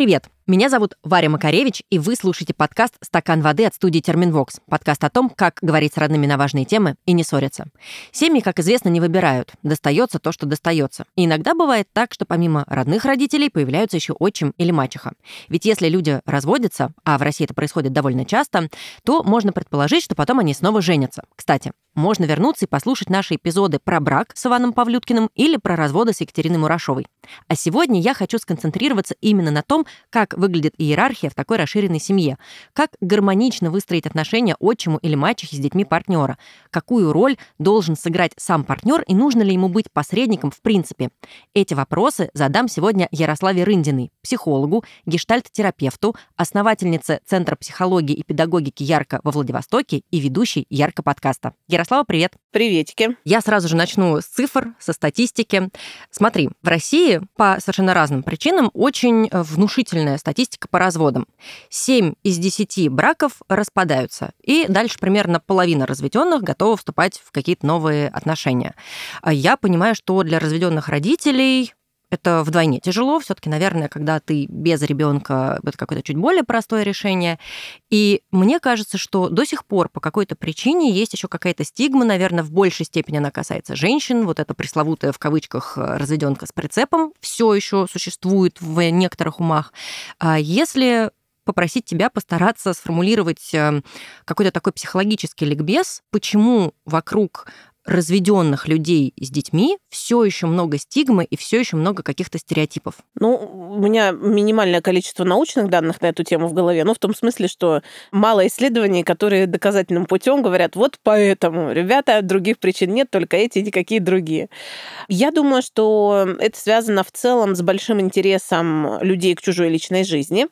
Привет-привет! Меня зовут Варя Макаревич, и вы слушаете подкаст «Стакан воды» от студии «Терминвокс». Подкаст о том, как говорить с родными на важные темы и не ссориться. Семьи, как известно, не выбирают. Достается то, что достается. И иногда бывает так, что помимо родных родителей появляются еще отчим или мачеха. Ведь если люди разводятся, а в России это происходит довольно часто, то можно предположить, что потом они снова женятся. Кстати, можно вернуться и послушать наши эпизоды про брак с Иваном Павлюткиным или про разводы с Екатериной Мурашовой. А сегодня я хочу сконцентрироваться именно на том, как выглядит иерархия в такой расширенной семье, как гармонично выстроить отношения отчиму или мачехе с детьми партнера, какую роль должен сыграть сам партнер и нужно ли ему быть посредником в принципе. Эти вопросы задам сегодня Ярославе Рындиной, психологу, гештальт-терапевту, основательнице Центра психологии и педагогики Ярко во Владивостоке и ведущей Ярко подкаста. Ярослава, привет! Приветики. Я сразу же начну с цифр, со статистики. Смотри, в России по совершенно разным причинам очень внушительная статистика по разводам. 7 из 10 браков распадаются, и дальше примерно половина разведенных готова вступать в какие-то новые отношения. Я понимаю, что для разведенных родителей это вдвойне тяжело. Все-таки, наверное, когда ты без ребенка, это какое-то чуть более простое решение. И мне кажется, что до сих пор по какой-то причине есть еще какая-то стигма, наверное, в большей степени она касается женщин. Вот эта пресловутая в кавычках разведенка с прицепом все еще существует в некоторых умах. А если попросить тебя постараться сформулировать э, какой-то такой психологический ликбез, почему вокруг разведенных людей с детьми все еще много стигмы и все еще много каких-то стереотипов. Ну, у меня минимальное количество научных данных на эту тему в голове, ну, в том смысле, что мало исследований, которые доказательным путем говорят, вот поэтому, ребята, других причин нет, только эти и никакие другие. Я думаю, что это связано в целом с большим интересом людей к чужой личной жизни.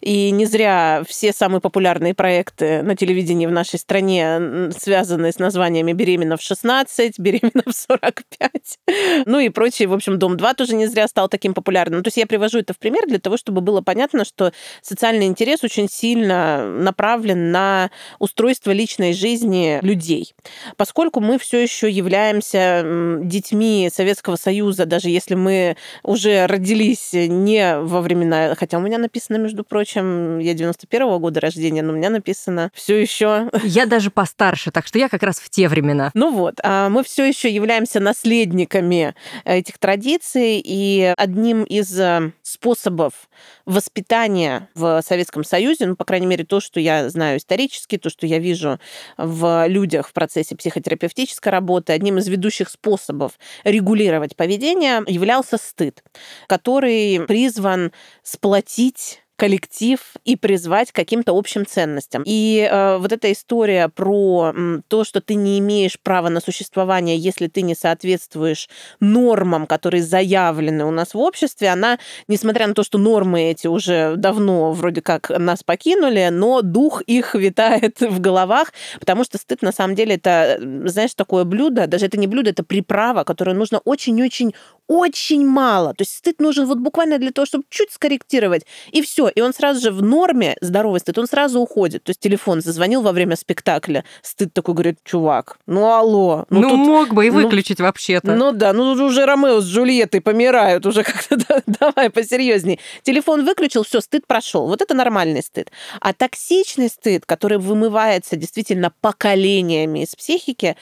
И не зря все самые популярные проекты на телевидении в нашей стране связаны с названиями «Беременна в 16», 15, беременна в 45. Ну и прочее. В общем, Дом-2 тоже не зря стал таким популярным. То есть я привожу это в пример для того, чтобы было понятно, что социальный интерес очень сильно направлен на устройство личной жизни людей. Поскольку мы все еще являемся детьми Советского Союза, даже если мы уже родились не во времена, хотя у меня написано, между прочим, я 91-го года рождения, но у меня написано все еще. Я даже постарше, так что я как раз в те времена. Ну вот, мы все еще являемся наследниками этих традиций, и одним из э, способов воспитания в Советском Союзе, ну, по крайней мере, то, что я знаю исторически, то, что я вижу в людях в процессе психотерапевтической работы, одним из ведущих способов регулировать поведение являлся стыд, который призван сплотить коллектив и призвать к каким-то общим ценностям. И э, вот эта история про м, то, что ты не имеешь права на существование, если ты не соответствуешь нормам, которые заявлены у нас в обществе, она, несмотря на то, что нормы эти уже давно вроде как нас покинули, но дух их витает в головах, потому что стыд на самом деле это, знаешь, такое блюдо, даже это не блюдо, это приправа, которую нужно очень-очень очень мало. То есть стыд нужен вот буквально для того, чтобы чуть скорректировать, и все. И он сразу же в норме, здоровый стыд, он сразу уходит. То есть телефон зазвонил во время спектакля, стыд такой говорит, чувак, ну алло. Ну, ну тут, мог бы и ну, выключить ну, вообще-то. Ну да, ну уже Ромео с Джульеттой помирают, уже как-то давай посерьезней. Телефон выключил, все, стыд прошел. Вот это нормальный стыд. А токсичный стыд, который вымывается действительно поколениями из психики,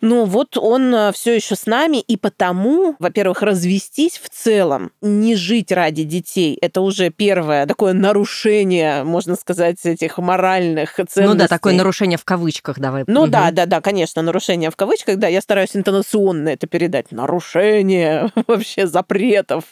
ну вот он э, все еще с нами, и потому, во-первых, развестись в целом, не жить ради детей, это уже первое такое нарушение, можно сказать, этих моральных ценностей. Ну да, такое нарушение в кавычках, давай. Ну угу. да, да, да, конечно, нарушение в кавычках, да, я стараюсь интонационно это передать. Нарушение вообще запретов.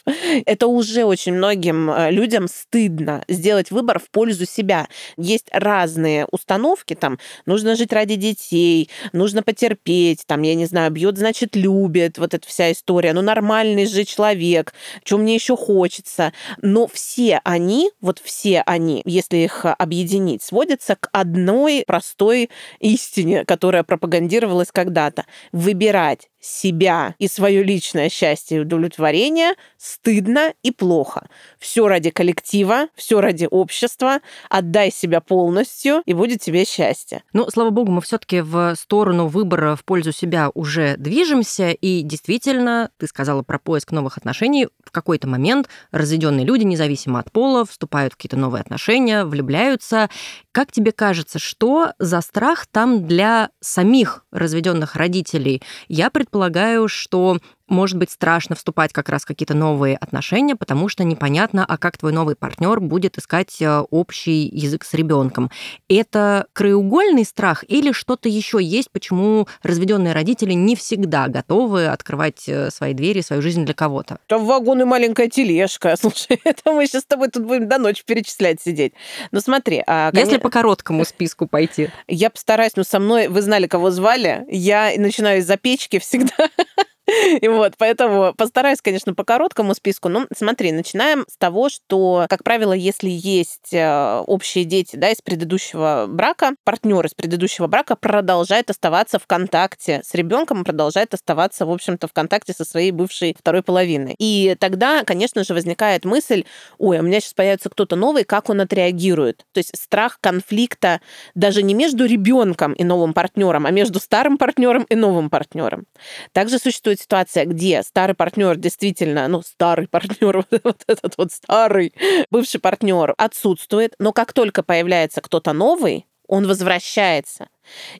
Это уже очень многим э, людям стыдно сделать выбор в пользу себя. Есть разные установки, там, нужно жить ради детей, нужно потерпеть, любить, там, я не знаю, бьет, значит, любит, вот эта вся история. Ну, нормальный же человек, что мне еще хочется. Но все они, вот все они, если их объединить, сводятся к одной простой истине, которая пропагандировалась когда-то. Выбирать себя и свое личное счастье и удовлетворение стыдно и плохо. Все ради коллектива, все ради общества. Отдай себя полностью, и будет тебе счастье. Ну, слава богу, мы все-таки в сторону выбора в пользу себя уже движемся. И действительно, ты сказала про поиск новых отношений. В какой-то момент разведенные люди, независимо от пола, вступают в какие-то новые отношения, влюбляются. Как тебе кажется, что за страх там для самих разведенных родителей? Я предполагаю, что может быть страшно вступать как раз в какие-то новые отношения, потому что непонятно, а как твой новый партнер будет искать э, общий язык с ребенком. Это краеугольный страх или что-то еще есть, почему разведенные родители не всегда готовы открывать э, свои двери, свою жизнь для кого-то? Там вагон и маленькая тележка. Слушай, это мы сейчас с тобой тут будем до ночи перечислять сидеть. Ну смотри. А, конечно... Если по короткому списку пойти. Я постараюсь, ну со мной, вы знали, кого звали, я начинаю из-за печки всегда. И вот, поэтому постараюсь, конечно, по короткому списку. Ну, смотри, начинаем с того, что, как правило, если есть э, общие дети, да, из предыдущего брака, партнер из предыдущего брака продолжает оставаться в контакте с ребенком, продолжает оставаться, в общем-то, в контакте со своей бывшей второй половиной. И тогда, конечно же, возникает мысль, ой, а у меня сейчас появится кто-то новый, как он отреагирует? То есть страх конфликта даже не между ребенком и новым партнером, а между старым партнером и новым партнером. Также существует существует ситуация, где старый партнер действительно, ну, старый партнер, вот этот вот старый бывший партнер отсутствует, но как только появляется кто-то новый, он возвращается.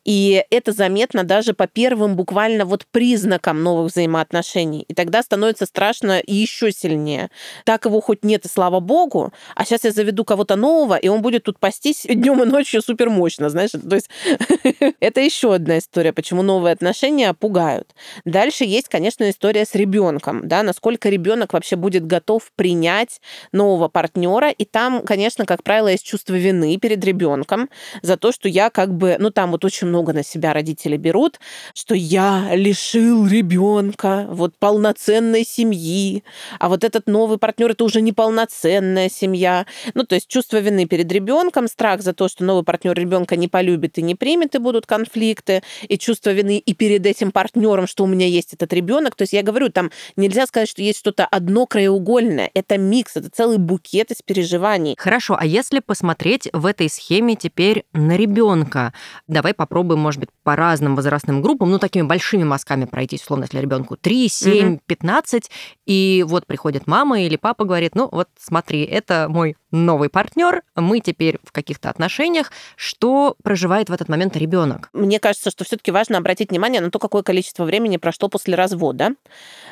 И это заметно даже по первым буквально вот признакам новых взаимоотношений. И тогда становится страшно и еще сильнее. Так его хоть нет, и слава богу, а сейчас я заведу кого-то нового, и он будет тут пастись днем и ночью супер мощно, знаешь. То есть это еще одна история, почему новые отношения пугают. Дальше есть, конечно, история с ребенком, да, насколько ребенок вообще будет готов принять нового партнера. И там, конечно, как правило, есть чувство вины перед ребенком за то, что я как бы, ну там вот очень много на себя родители берут, что я лишил ребенка вот полноценной семьи, а вот этот новый партнер это уже не полноценная семья. Ну, то есть чувство вины перед ребенком, страх за то, что новый партнер ребенка не полюбит и не примет, и будут конфликты, и чувство вины и перед этим партнером, что у меня есть этот ребенок. То есть я говорю, там нельзя сказать, что есть что-то одно краеугольное. Это микс, это целый букет из переживаний. Хорошо, а если посмотреть в этой схеме теперь на ребенка, давай давай попробуем, может быть, по разным возрастным группам, ну, такими большими мазками пройтись, условно, если ребенку 3, 7, угу. 15, и вот приходит мама или папа говорит, ну, вот смотри, это мой новый партнер, мы теперь в каких-то отношениях, что проживает в этот момент ребенок? Мне кажется, что все-таки важно обратить внимание на то, какое количество времени прошло после развода.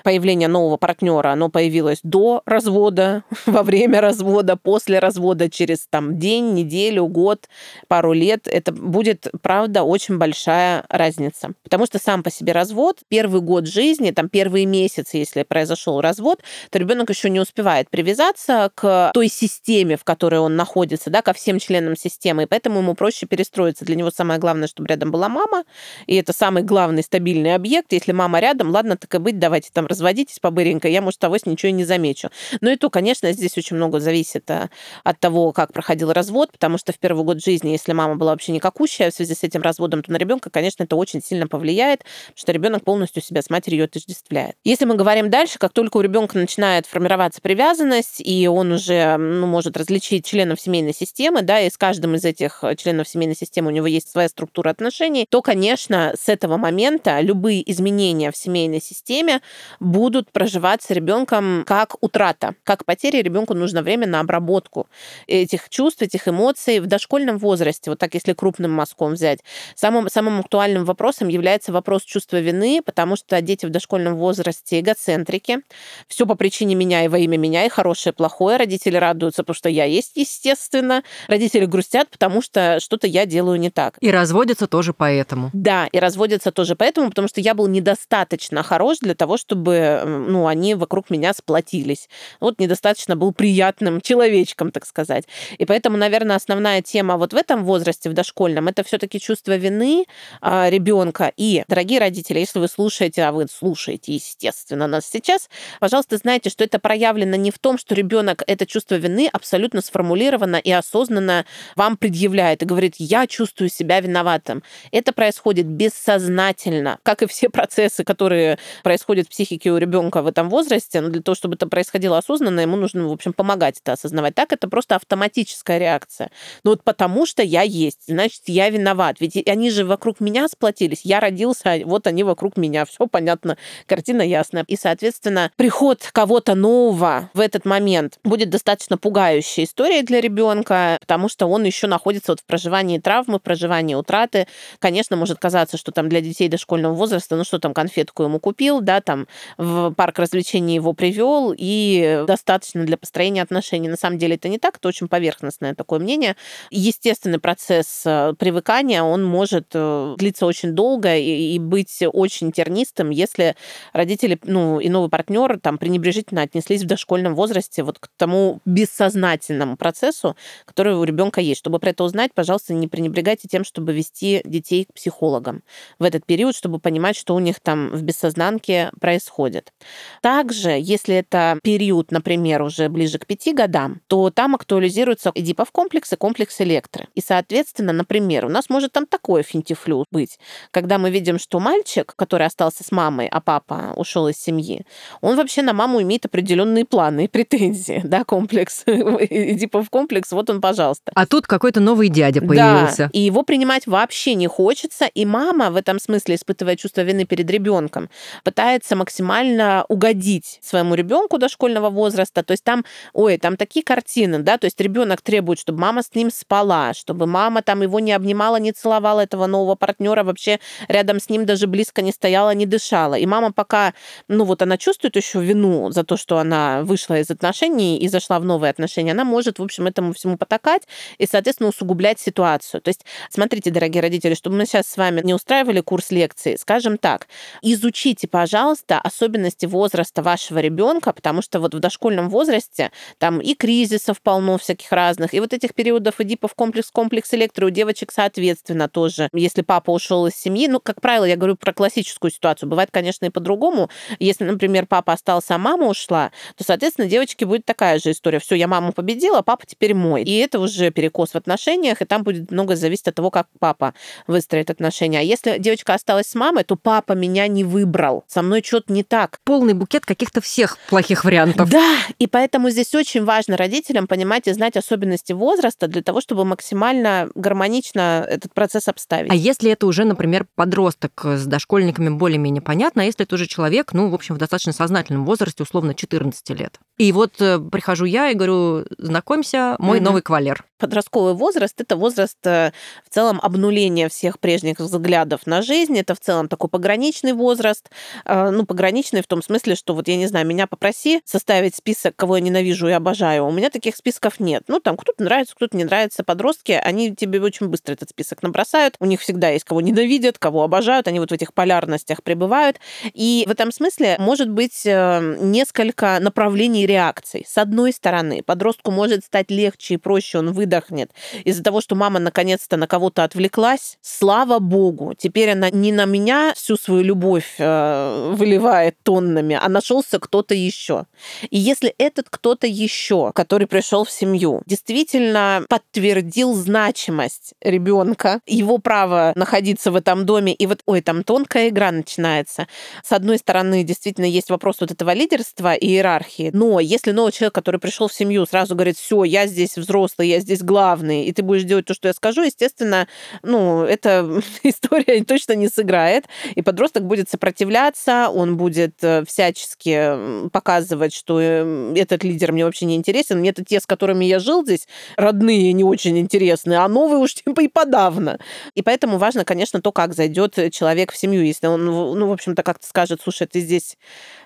Появление нового партнера, оно появилось до развода, во время развода, после развода, через там день, неделю, год, пару лет. Это будет, правда, очень большая разница. Потому что сам по себе развод, первый год жизни, там первые месяцы, если произошел развод, то ребенок еще не успевает привязаться к той системе, системе, в которой он находится, да, ко всем членам системы, и поэтому ему проще перестроиться. Для него самое главное, чтобы рядом была мама, и это самый главный стабильный объект. Если мама рядом, ладно, так и быть, давайте там разводитесь побыренько, я, может, того ничего и не замечу. Но и то, конечно, здесь очень много зависит э, от того, как проходил развод, потому что в первый год жизни, если мама была вообще никакущая в связи с этим разводом, то на ребенка, конечно, это очень сильно повлияет, потому что ребенок полностью себя с матерью отождествляет. Если мы говорим дальше, как только у ребенка начинает формироваться привязанность, и он уже ну, может может различить членов семейной системы, да, и с каждым из этих э, членов семейной системы у него есть своя структура отношений, то, конечно, с этого момента любые изменения в семейной системе будут проживаться ребенком как утрата, как потеря. Ребенку нужно время на обработку этих чувств, этих эмоций в дошкольном возрасте. Вот так, если крупным мазком взять. Самым, самым актуальным вопросом является вопрос чувства вины, потому что дети в дошкольном возрасте эгоцентрики. Все по причине меня и во имя меня, и хорошее, и плохое. Родители радуются, потому что что я есть, естественно. Родители грустят, потому что что-то я делаю не так. И разводятся тоже поэтому. Да, и разводятся тоже поэтому, потому что я был недостаточно хорош для того, чтобы ну, они вокруг меня сплотились. Вот недостаточно был приятным человечком, так сказать. И поэтому, наверное, основная тема вот в этом возрасте, в дошкольном, это все-таки чувство вины а, ребенка. И, дорогие родители, если вы слушаете, а вы слушаете, естественно, нас сейчас, пожалуйста, знайте, что это проявлено не в том, что ребенок это чувство вины абсолютно абсолютно сформулированно и осознанно вам предъявляет и говорит, я чувствую себя виноватым. Это происходит бессознательно, как и все процессы, которые происходят в психике у ребенка в этом возрасте. Но для того, чтобы это происходило осознанно, ему нужно, в общем, помогать это осознавать. Так это просто автоматическая реакция. Ну вот потому что я есть, значит, я виноват. Ведь они же вокруг меня сплотились. Я родился, вот они вокруг меня. Все понятно, картина ясная. И, соответственно, приход кого-то нового в этот момент будет достаточно пугающей историей для ребенка, потому что он еще находится вот в проживании травмы, проживании утраты. Конечно, может казаться, что там для детей дошкольного возраста, ну что там, конфетку ему купил, да, там в парк развлечений его привел, и достаточно для построения отношений. На самом деле это не так, это очень поверхностное такое мнение. Естественный процесс э, привыкания, он может э, длиться очень долго и, и быть очень тернистым, если родители, ну, и новый партнер там пренебрежительно отнеслись в дошкольном возрасте вот к тому бессознательному процессу, который у ребенка есть. Чтобы про это узнать, пожалуйста, не пренебрегайте тем, чтобы вести детей к психологам в этот период, чтобы понимать, что у них там в бессознанке происходит. Также, если это период, например, уже ближе к пяти годам, то там актуализируется Эдипов комплекс и комплекс Электры. И, соответственно, например, у нас может там такое финтифлю быть, когда мы видим, что мальчик, который остался с мамой, а папа ушел из семьи, он вообще на маму имеет определенные планы и претензии, да, комплекс, Эдипов комплекс, вот он, пожалуйста. А тут какой-то новый дядя появился. Да, и его принимать вообще не хочется, и мама в этом смысле, испытывая чувство вины перед ребенком, пытается максимально угодить своему ребенку дошкольного возраста. То есть там, ой, там такие картины, да, то есть ребенок требует, чтобы мама с ним спала, чтобы мама там его не обнимала, не целовала этого нового партнера, вообще рядом с ним даже близко не стояла, не дышала. И мама пока, ну вот она чувствует еще вину за то, что она вышла из отношений и зашла в новые отношения, она может, в общем, этому всему потакать и, соответственно, усугублять ситуацию. То есть, смотрите, дорогие родители, чтобы мы сейчас с вами не устраивали курс лекций, скажем так, изучите, пожалуйста, особенности возраста вашего ребенка, потому что вот в дошкольном возрасте там и кризисов полно всяких разных, и вот этих периодов Эдипов комплекс, комплекс электро у девочек соответственно тоже. Если папа ушел из семьи, ну, как правило, я говорю про классическую ситуацию, бывает, конечно, и по-другому. Если, например, папа остался, а мама ушла, то, соответственно, девочке будет такая же история. Все, я маму победила, папа теперь мой. И это уже перекос в отношениях, и там будет много зависеть от того, как папа выстроит отношения. А если девочка осталась с мамой, то папа меня не выбрал. Со мной что-то не так. Полный букет каких-то всех плохих вариантов. Да, и поэтому здесь очень важно родителям понимать и знать особенности возраста для того, чтобы максимально гармонично этот процесс обставить. А если это уже, например, подросток с дошкольниками более-менее понятно, а если это уже человек, ну, в общем, в достаточно сознательном возрасте, условно, 14 лет? И вот э, прихожу я и говорю, знакомься, мой mm-hmm. новый кавалер. Подростковый возраст — это возраст э, в целом обнуления всех прежних взглядов на жизнь. Это в целом такой пограничный возраст. Э, ну, пограничный в том смысле, что вот, я не знаю, меня попроси составить список, кого я ненавижу и обожаю. У меня таких списков нет. Ну, там кто-то нравится, кто-то не нравится. Подростки, они тебе очень быстро этот список набросают. У них всегда есть кого ненавидят, кого обожают. Они вот в этих полярностях пребывают. И в этом смысле может быть несколько направлений реакций. С одной стороны, подростку может стать легче и проще, он выдохнет из-за того, что мама наконец-то на кого-то отвлеклась. Слава богу, теперь она не на меня всю свою любовь э, выливает тоннами, а нашелся кто-то еще. И если этот кто-то еще, который пришел в семью, действительно подтвердил значимость ребенка, его право находиться в этом доме, и вот, ой, там тонкая игра начинается. С одной стороны, действительно есть вопрос вот этого лидерства и иерархии, но если новый человек, который пришел в семью, сразу говорит, все, я здесь взрослый, я здесь главный, и ты будешь делать то, что я скажу, естественно, ну, эта история точно не сыграет, и подросток будет сопротивляться, он будет э, всячески показывать, что э, этот лидер мне вообще не интересен, мне это те, с которыми я жил здесь, родные не очень интересны, а новые уж типа и подавно. И поэтому важно, конечно, то, как зайдет человек в семью, если он, ну, в общем-то, как-то скажет, слушай, ты здесь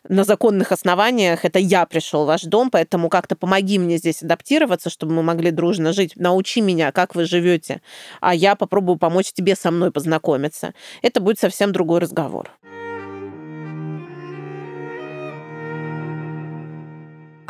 на законных основаниях, это я пришел в ваш дом, поэтому как-то помоги мне здесь адаптироваться, чтобы мы могли дружно жить. Научи меня, как вы живете, а я попробую помочь тебе со мной познакомиться. Это будет совсем другой разговор.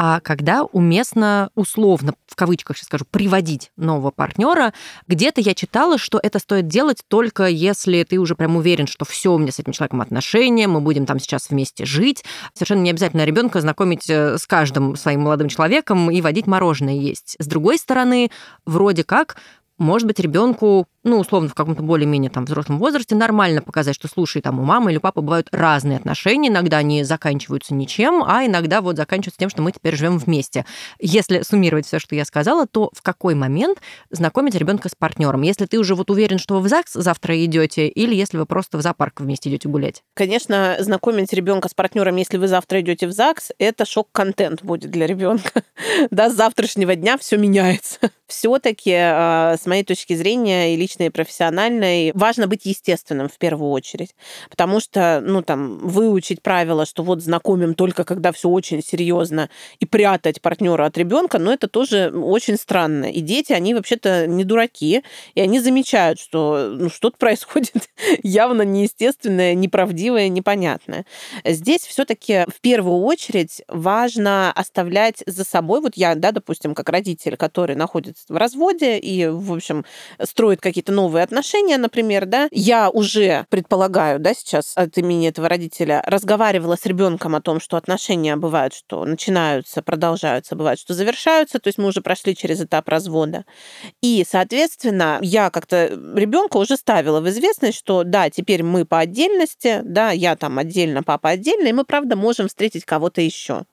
А когда уместно условно, в кавычках сейчас скажу, приводить нового партнера. Где-то я читала, что это стоит делать только если ты уже прям уверен, что все у меня с этим человеком отношения, мы будем там сейчас вместе жить. Совершенно не обязательно ребенка знакомить э, с каждым своим молодым человеком и водить мороженое есть. С другой стороны, вроде как может быть, ребенку ну, условно, в каком-то более-менее там взрослом возрасте, нормально показать, что, слушай, там у мамы или у папы бывают разные отношения, иногда они заканчиваются ничем, а иногда вот заканчиваются тем, что мы теперь живем вместе. Если суммировать все, что я сказала, то в какой момент знакомить ребенка с партнером? Если ты уже вот уверен, что вы в ЗАГС завтра идете, или если вы просто в зоопарк вместе идете гулять? Конечно, знакомить ребенка с партнером, если вы завтра идете в ЗАГС, это шок-контент будет для ребенка. Да, с завтрашнего дня все меняется. Все-таки, а, с моей точки зрения, или личной и профессиональной, важно быть естественным в первую очередь. Потому что, ну, там, выучить правила, что вот знакомим только когда все очень серьезно, и прятать партнера от ребенка, ну, это тоже очень странно. И дети, они вообще-то не дураки, и они замечают, что ну, что-то происходит явно неестественное, неправдивое, непонятное. Здесь все-таки в первую очередь важно оставлять за собой, вот я, да, допустим, как родитель, который находится в разводе и, в общем, строит какие-то какие-то новые отношения, например, да, я уже предполагаю, да, сейчас от имени этого родителя разговаривала с ребенком о том, что отношения бывают, что начинаются, продолжаются, бывают, что завершаются, то есть мы уже прошли через этап развода. И, соответственно, я как-то ребенка уже ставила в известность, что да, теперь мы по отдельности, да, я там отдельно, папа отдельно, и мы, правда, можем встретить кого-то еще.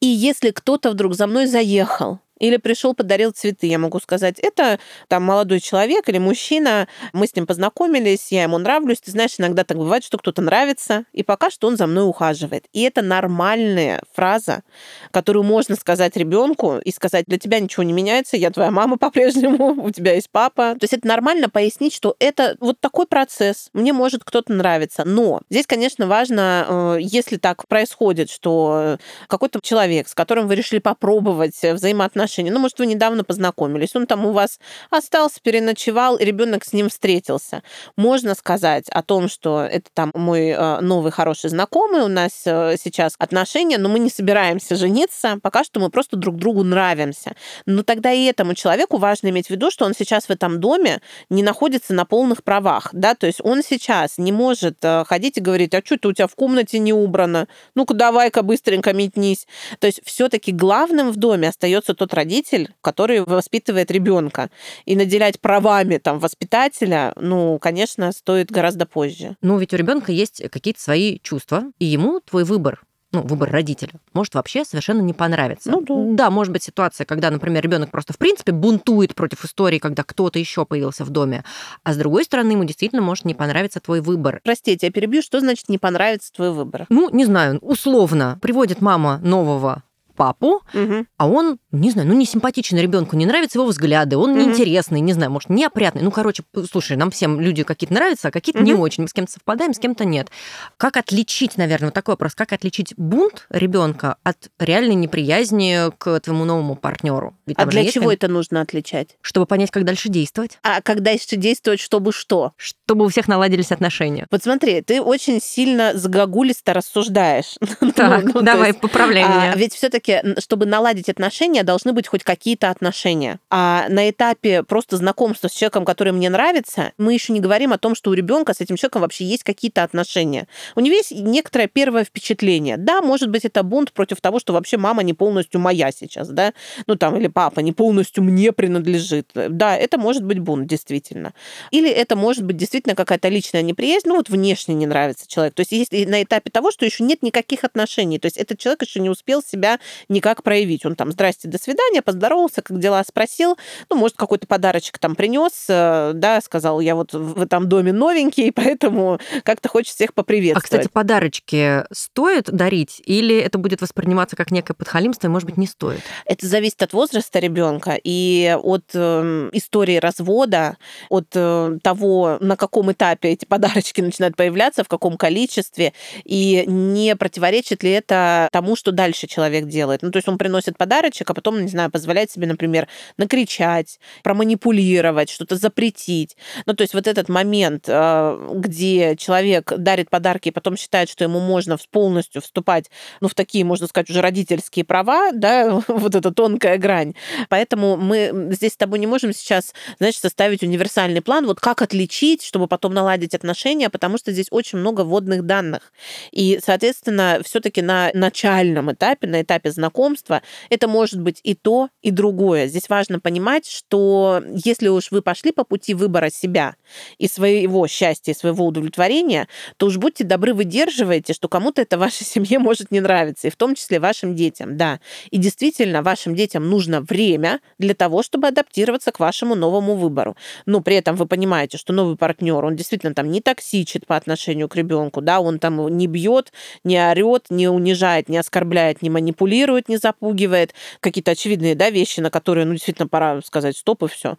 И если кто-то вдруг за мной заехал, или пришел, подарил цветы. Я могу сказать, это там молодой человек или мужчина, мы с ним познакомились, я ему нравлюсь. Ты знаешь, иногда так бывает, что кто-то нравится, и пока что он за мной ухаживает. И это нормальная фраза, которую можно сказать ребенку и сказать, для тебя ничего не меняется, я твоя мама по-прежнему, у тебя есть папа. То есть это нормально пояснить, что это вот такой процесс, мне может кто-то нравиться. Но здесь, конечно, важно, э, если так происходит, что какой-то человек, с которым вы решили попробовать взаимоотношения, отношения. Ну, может, вы недавно познакомились, он там у вас остался, переночевал, ребенок с ним встретился. Можно сказать о том, что это там мой э, новый хороший знакомый, у нас э, сейчас отношения, но мы не собираемся жениться, пока что мы просто друг другу нравимся. Но тогда и этому человеку важно иметь в виду, что он сейчас в этом доме не находится на полных правах, да, то есть он сейчас не может э, ходить и говорить, а что это у тебя в комнате не убрано? Ну-ка, давай-ка быстренько метнись. То есть все-таки главным в доме остается тот родитель, который воспитывает ребенка. И наделять правами там воспитателя, ну, конечно, стоит гораздо позже. Ну, ведь у ребенка есть какие-то свои чувства, и ему твой выбор ну, выбор родителя, может вообще совершенно не понравиться. Ну, да. да, может быть ситуация, когда, например, ребенок просто в принципе бунтует против истории, когда кто-то еще появился в доме, а с другой стороны ему действительно может не понравиться твой выбор. Простите, я перебью, что значит не понравится твой выбор? Ну, не знаю, условно, приводит мама нового папу, угу. а он, не знаю, ну не симпатичный ребенку, не нравятся его взгляды, он угу. неинтересный, не знаю, может, неопрятный. Ну, короче, слушай, нам всем люди какие-то нравятся, а какие-то угу. не очень. Мы с кем-то совпадаем, с кем-то нет. Как отличить, наверное, вот такой вопрос, как отличить бунт ребенка от реальной неприязни к твоему новому партнеру? а для чего это нужно отличать? Чтобы понять, как дальше действовать. А как дальше действовать, чтобы что? Чтобы у всех наладились отношения. Вот смотри, ты очень сильно загогулисто рассуждаешь. Так, ну, давай, поправляй а, меня. Ведь все таки все-таки, чтобы наладить отношения, должны быть хоть какие-то отношения. А на этапе просто знакомства с человеком, который мне нравится, мы еще не говорим о том, что у ребенка с этим человеком вообще есть какие-то отношения. У него есть некоторое первое впечатление. Да, может быть, это бунт против того, что вообще мама не полностью моя сейчас, да, ну там, или папа не полностью мне принадлежит. Да, это может быть бунт, действительно. Или это может быть действительно какая-то личная неприязнь, ну вот внешне не нравится человек. То есть есть на этапе того, что еще нет никаких отношений. То есть этот человек еще не успел себя никак проявить. Он там, здрасте, до свидания, поздоровался, как дела спросил, ну, может, какой-то подарочек там принес, э, да, сказал, я вот в этом доме новенький, поэтому как-то хочет всех поприветствовать. А, кстати, подарочки стоит дарить или это будет восприниматься как некое подхалимство и, может быть, не стоит? Это зависит от возраста ребенка и от э, истории развода, от э, того, на каком этапе эти подарочки начинают появляться, в каком количестве, и не противоречит ли это тому, что дальше человек делает делает. Ну, то есть он приносит подарочек, а потом, не знаю, позволяет себе, например, накричать, проманипулировать, что-то запретить. Ну, то есть вот этот момент, э, где человек дарит подарки и потом считает, что ему можно полностью вступать, ну, в такие, можно сказать, уже родительские права, да, вот эта тонкая грань. Поэтому мы здесь с тобой не можем сейчас, знаешь, составить универсальный план, вот как отличить, чтобы потом наладить отношения, потому что здесь очень много вводных данных. И, соответственно, все таки на начальном этапе, на этапе знакомства, это может быть и то, и другое. Здесь важно понимать, что если уж вы пошли по пути выбора себя и своего счастья, своего удовлетворения, то уж будьте добры, выдерживайте, что кому-то это вашей семье может не нравиться, и в том числе вашим детям, да. И действительно, вашим детям нужно время для того, чтобы адаптироваться к вашему новому выбору. Но при этом вы понимаете, что новый партнер, он действительно там не токсичит по отношению к ребенку, да, он там не бьет, не орет, не унижает, не оскорбляет, не манипулирует, не запугивает. Какие-то очевидные да, вещи, на которые, ну, действительно, пора сказать стоп и все.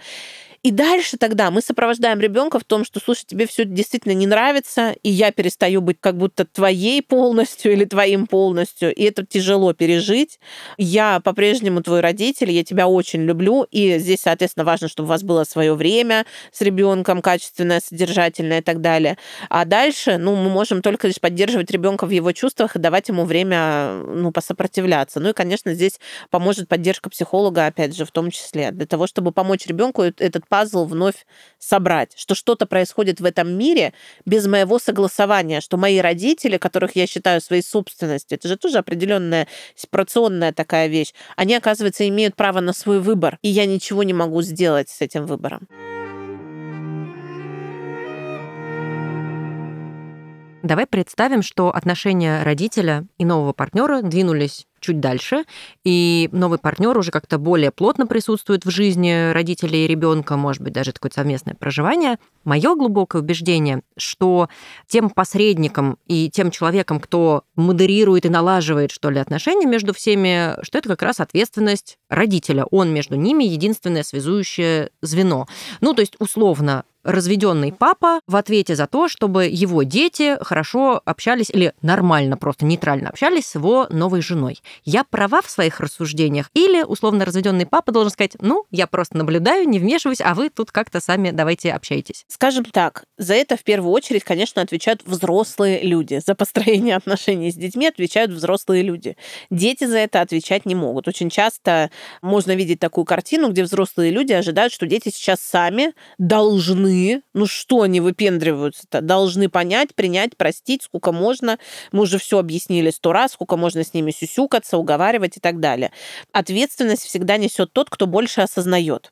И дальше тогда мы сопровождаем ребенка в том, что, слушай, тебе все действительно не нравится, и я перестаю быть как будто твоей полностью или твоим полностью, и это тяжело пережить. Я по-прежнему твой родитель, я тебя очень люблю, и здесь, соответственно, важно, чтобы у вас было свое время с ребенком, качественное, содержательное и так далее. А дальше, ну, мы можем только лишь поддерживать ребенка в его чувствах и давать ему время, ну, посопротивляться. Ну и, конечно, здесь поможет поддержка психолога, опять же, в том числе, для того, чтобы помочь ребенку этот пазл вновь собрать, что что-то происходит в этом мире без моего согласования, что мои родители, которых я считаю своей собственностью, это же тоже определенная сепарационная такая вещь, они, оказывается, имеют право на свой выбор, и я ничего не могу сделать с этим выбором. Давай представим, что отношения родителя и нового партнера двинулись чуть дальше, и новый партнер уже как-то более плотно присутствует в жизни родителей и ребенка, может быть, даже такое совместное проживание. Мое глубокое убеждение, что тем посредником и тем человеком, кто модерирует и налаживает, что ли, отношения между всеми, что это как раз ответственность родителя. Он между ними единственное связующее звено. Ну, то есть, условно, разведенный папа в ответе за то, чтобы его дети хорошо общались или нормально, просто нейтрально общались с его новой женой я права в своих рассуждениях, или условно разведенный папа должен сказать, ну, я просто наблюдаю, не вмешиваюсь, а вы тут как-то сами давайте общайтесь. Скажем так, за это в первую очередь, конечно, отвечают взрослые люди. За построение отношений с детьми отвечают взрослые люди. Дети за это отвечать не могут. Очень часто можно видеть такую картину, где взрослые люди ожидают, что дети сейчас сами должны, ну что они выпендриваются-то, должны понять, принять, простить, сколько можно. Мы уже все объяснили сто раз, сколько можно с ними сюсюкаться, уговаривать и так далее. Ответственность всегда несет тот, кто больше осознает.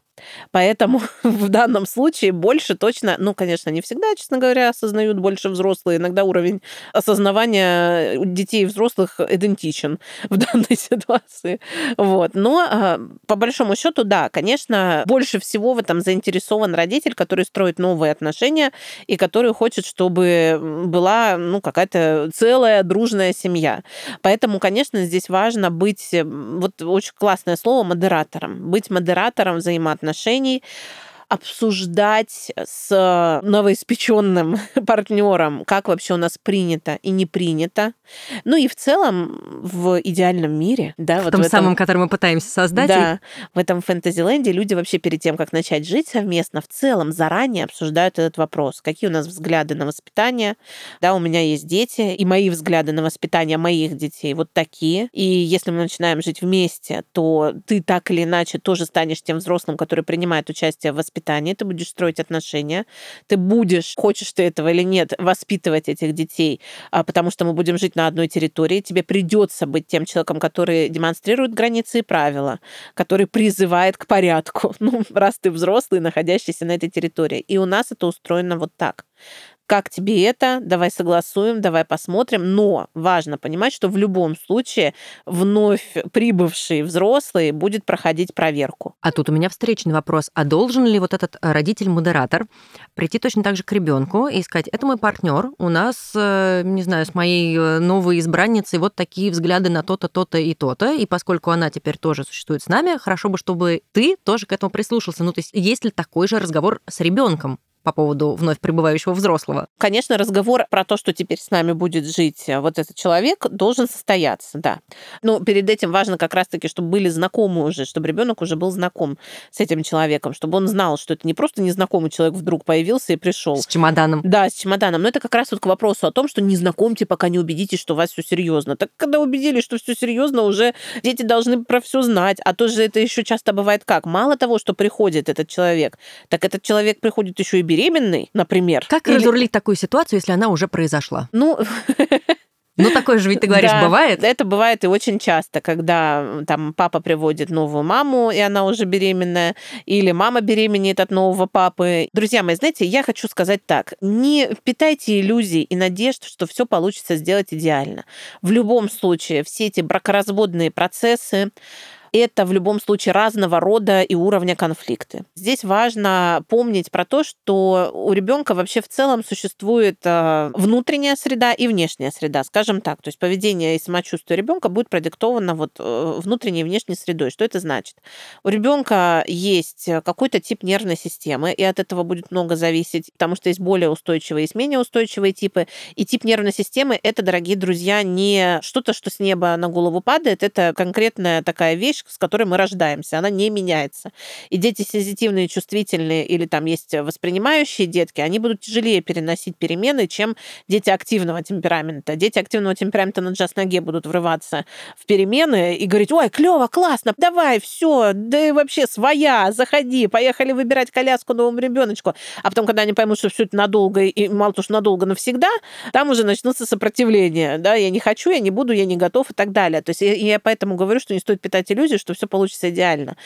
Поэтому в данном случае больше точно, ну, конечно, не всегда, честно говоря, осознают больше взрослые. Иногда уровень осознавания детей и взрослых идентичен в данной ситуации. Вот. Но а, по большому счету, да, конечно, больше всего в этом заинтересован родитель, который строит новые отношения и который хочет, чтобы была ну, какая-то целая дружная семья. Поэтому, конечно, здесь важно быть, вот очень классное слово, модератором. Быть модератором взаимоотношений отношений обсуждать с новоиспеченным партнером, как вообще у нас принято и не принято. Ну и в целом в идеальном мире, да, в вот том в этом, самом, который мы пытаемся создать. Да, в этом фэнтезиленде люди вообще перед тем, как начать жить совместно, в целом заранее обсуждают этот вопрос. Какие у нас взгляды на воспитание? Да, у меня есть дети, и мои взгляды на воспитание моих детей вот такие. И если мы начинаем жить вместе, то ты так или иначе тоже станешь тем взрослым, который принимает участие в воспитании воспитании, ты будешь строить отношения, ты будешь, хочешь ты этого или нет, воспитывать этих детей, а, потому что мы будем жить на одной территории, тебе придется быть тем человеком, который демонстрирует границы и правила, который призывает к порядку, ну, раз ты взрослый, находящийся на этой территории. И у нас это устроено вот так как тебе это, давай согласуем, давай посмотрим. Но важно понимать, что в любом случае вновь прибывший взрослый будет проходить проверку. А тут у меня встречный вопрос. А должен ли вот этот э, родитель-модератор прийти точно так же к ребенку и сказать, это мой партнер, у нас, э, не знаю, с моей э, новой избранницей вот такие взгляды на то-то, то-то и то-то, и поскольку она теперь тоже существует с нами, хорошо бы, чтобы ты тоже к этому прислушался. Ну, то есть есть ли такой же разговор с ребенком? По поводу вновь прибывающего взрослого. Конечно, разговор про то, что теперь с нами будет жить э, вот этот человек, должен состояться, да. Но перед этим важно как раз-таки, чтобы были знакомы уже, чтобы ребенок уже был знаком с этим человеком, чтобы он знал, что это не просто незнакомый человек вдруг появился и пришел. С чемоданом. Да, с чемоданом. Но это как раз вот к вопросу о том, что не знакомьте, пока не убедитесь, что у вас все серьезно. Так когда убедились, что все серьезно, уже дети должны про все знать. А то же это еще часто бывает как? Мало того, что приходит этот человек, так этот человек приходит еще и беременный, например. Как Или... разрулить такую ситуацию, если она уже произошла? Ну, ну, такое же ведь, ты говоришь, да, бывает? Это бывает и очень часто, когда там папа приводит новую маму, и она уже беременная, или мама беременеет от нового папы. Друзья мои, знаете, я хочу сказать так. Не питайте иллюзий и надежд, что все получится сделать идеально. В любом случае, все эти бракоразводные процессы, это в любом случае разного рода и уровня конфликты. Здесь важно помнить про то, что у ребенка вообще в целом существует э, внутренняя среда и внешняя среда, скажем так. То есть поведение и самочувствие ребенка будет продиктовано вот э, внутренней и внешней средой. Что это значит? У ребенка есть какой-то тип нервной системы, и от этого будет много зависеть, потому что есть более устойчивые, есть менее устойчивые типы. И тип нервной системы это, дорогие друзья, не что-то, что с неба на голову падает, это конкретная такая вещь, вещь, с которой мы рождаемся, она не меняется. И дети сензитивные, чувствительные или там есть воспринимающие детки, они будут тяжелее переносить перемены, чем дети активного темперамента. Дети активного темперамента на джаз ноге будут врываться в перемены и говорить, ой, клево, классно, давай, все, да вообще своя, заходи, поехали выбирать коляску новому ребеночку. А потом, когда они поймут, что все это надолго, и мало того, что надолго, навсегда, там уже начнутся сопротивления. Да, я не хочу, я не буду, я не готов и так далее. То есть я, я поэтому говорю, что не стоит питать иллюзии, иллюзию, что все получится идеально.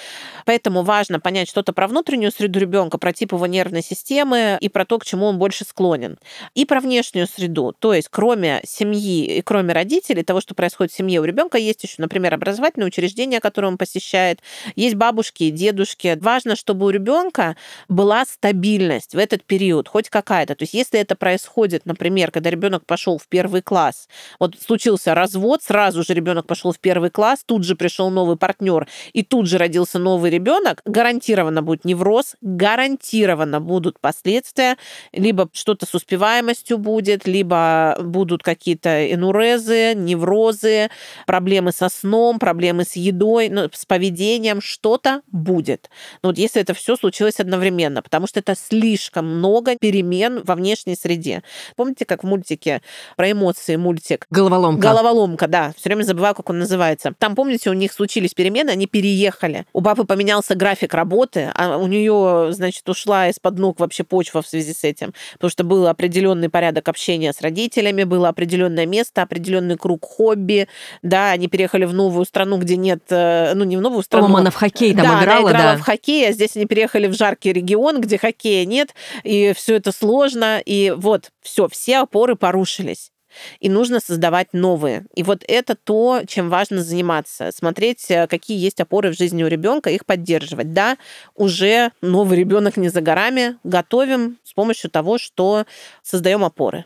Поэтому важно понять что-то про внутреннюю среду ребенка, про тип его нервной системы и про то, к чему он больше склонен. И про внешнюю среду. То есть, кроме семьи и кроме родителей, того, что происходит в семье у ребенка, есть еще, например, образовательное учреждение, которое он посещает, есть бабушки и дедушки. Важно, чтобы у ребенка была стабильность в этот период, хоть какая-то. То есть, если это происходит, например, когда ребенок пошел в первый класс, вот случился развод, сразу же ребенок пошел в первый класс, тут же пришел новый партнер, партнер, и тут же родился новый ребенок, гарантированно будет невроз, гарантированно будут последствия, либо что-то с успеваемостью будет, либо будут какие-то энурезы, неврозы, проблемы со сном, проблемы с едой, ну, с поведением, что-то будет. Но вот если это все случилось одновременно, потому что это слишком много перемен во внешней среде. Помните, как в мультике про эмоции мультик? Головоломка. Головоломка, да. Все время забываю, как он называется. Там, помните, у них случились перемены, они переехали. У папы поменялся график работы, а у нее, значит, ушла из-под ног вообще почва в связи с этим, потому что был определенный порядок общения с родителями, было определенное место, определенный круг хобби, да, они переехали в новую страну, где нет, э, ну не в новую страну. Мама она в хоккей там да, играла, она играла да. в хоккей, а здесь они переехали в жаркий регион, где хоккея нет, и все это сложно, и вот все, все опоры порушились и нужно создавать новые. И вот это то, чем важно заниматься. Смотреть, э, какие есть опоры в жизни у ребенка, их поддерживать. Да, уже новый ребенок не за горами, готовим с помощью того, что создаем опоры.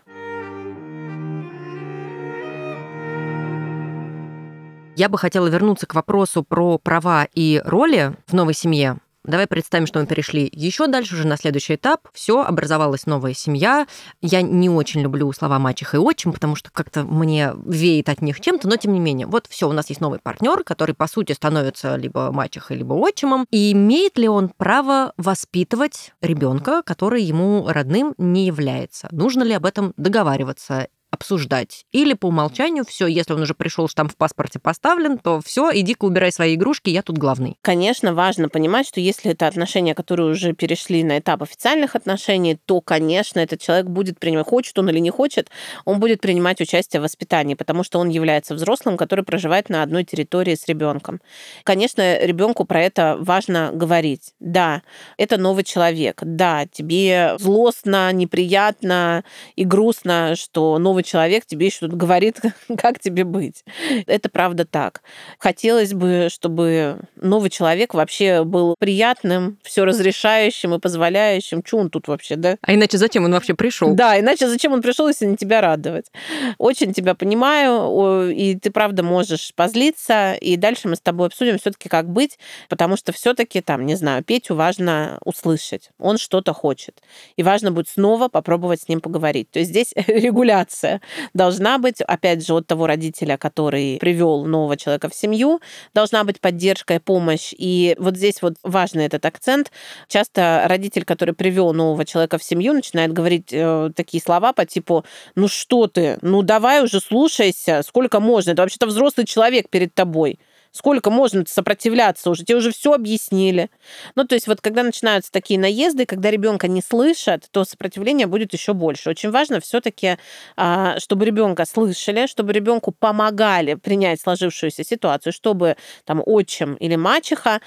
Я бы хотела вернуться к вопросу про права и роли в новой семье. Давай представим, что мы перешли еще дальше, уже на следующий этап. Все, образовалась новая семья. Я не очень люблю слова мачеха и отчим, потому что как-то мне веет от них чем-то, но тем не менее. Вот все, у нас есть новый партнер, который, по сути, становится либо мачехой, либо отчимом. И имеет ли он право воспитывать ребенка, который ему родным не является? Нужно ли об этом договариваться? Обсуждать. Или по умолчанию все, если он уже пришел, штамп в паспорте поставлен, то все, иди-ка убирай свои игрушки, я тут главный. Конечно, важно понимать, что если это отношения, которые уже перешли на этап официальных отношений, то, конечно, этот человек будет принимать, хочет он или не хочет, он будет принимать участие в воспитании, потому что он является взрослым, который проживает на одной территории с ребенком. Конечно, ребенку про это важно говорить. Да, это новый человек. Да, тебе злостно, неприятно и грустно, что новый человек тебе еще тут говорит, как тебе быть. Это правда так. Хотелось бы, чтобы новый человек вообще был приятным, все разрешающим и позволяющим. Чего он тут вообще, да? А иначе зачем он вообще пришел? Да, иначе зачем он пришел, если не тебя радовать? Очень тебя понимаю, и ты правда можешь позлиться, и дальше мы с тобой обсудим все-таки, как быть, потому что все-таки там, не знаю, Петю важно услышать. Он что-то хочет. И важно будет снова попробовать с ним поговорить. То есть здесь регуляция должна быть, опять же, от того родителя, который привел нового человека в семью, должна быть поддержка и помощь. И вот здесь вот важный этот акцент. Часто родитель, который привел нового человека в семью, начинает говорить э, такие слова по типу, ну что ты, ну давай уже слушайся, сколько можно, это вообще-то взрослый человек перед тобой. Сколько можно сопротивляться уже? Тебе уже все объяснили. Ну, то есть вот когда начинаются такие наезды, когда ребенка не слышат, то сопротивление будет еще больше. Очень важно все-таки, а, чтобы ребенка слышали, чтобы ребенку помогали принять сложившуюся ситуацию, чтобы там отчим или мачеха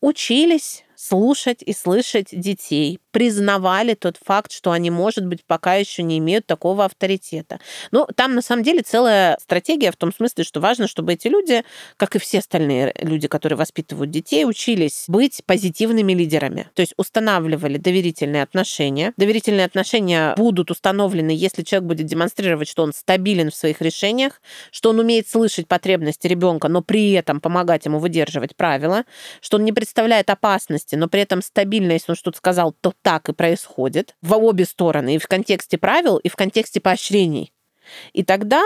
учились слушать и слышать детей, признавали тот факт, что они, может быть, пока еще не имеют такого авторитета. Но там на самом деле целая стратегия в том смысле, что важно, чтобы эти люди, как и все остальные люди, которые воспитывают детей, учились быть позитивными лидерами. То есть устанавливали доверительные отношения. Доверительные отношения будут установлены, если человек будет демонстрировать, что он стабилен в своих решениях, что он умеет слышать потребности ребенка, но при этом помогать ему выдерживать правила, что он не представляет опасность ценности, но при этом стабильно, если он что-то сказал, то так и происходит в обе стороны, и в контексте правил, и в контексте поощрений. И тогда